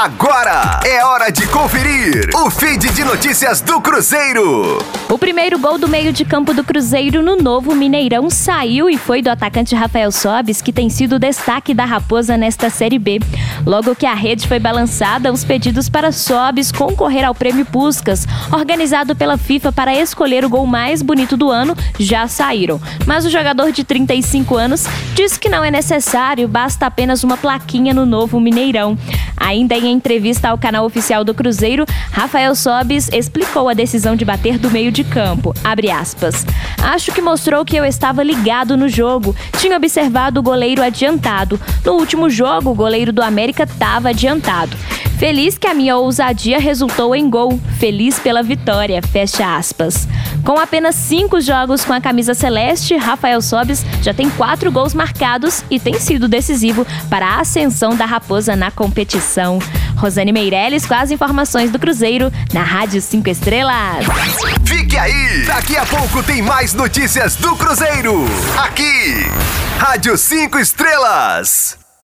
Agora é hora de conferir o feed de notícias do Cruzeiro. O primeiro gol do meio de campo do Cruzeiro no novo Mineirão saiu e foi do atacante Rafael Sobis, que tem sido o destaque da Raposa nesta Série B. Logo que a rede foi balançada, os pedidos para Sobis concorrer ao Prêmio Puscas, organizado pela FIFA para escolher o gol mais bonito do ano, já saíram. Mas o jogador de 35 anos diz que não é necessário, basta apenas uma plaquinha no novo Mineirão. Ainda em entrevista ao canal oficial do Cruzeiro, Rafael Sobis explicou a decisão de bater do meio de campo. Acho que mostrou que eu estava ligado no jogo. Tinha observado o goleiro adiantado. No último jogo, o goleiro do América estava adiantado. Feliz que a minha ousadia resultou em gol. Feliz pela vitória. Fecha aspas. Com apenas cinco jogos com a camisa celeste, Rafael Sobis já tem quatro gols marcados e tem sido decisivo para a ascensão da Raposa na competição. Rosane Meirelles com as informações do Cruzeiro na Rádio 5 Estrelas. Fique aí! Daqui a pouco tem mais notícias do Cruzeiro. Aqui, Rádio 5 Estrelas.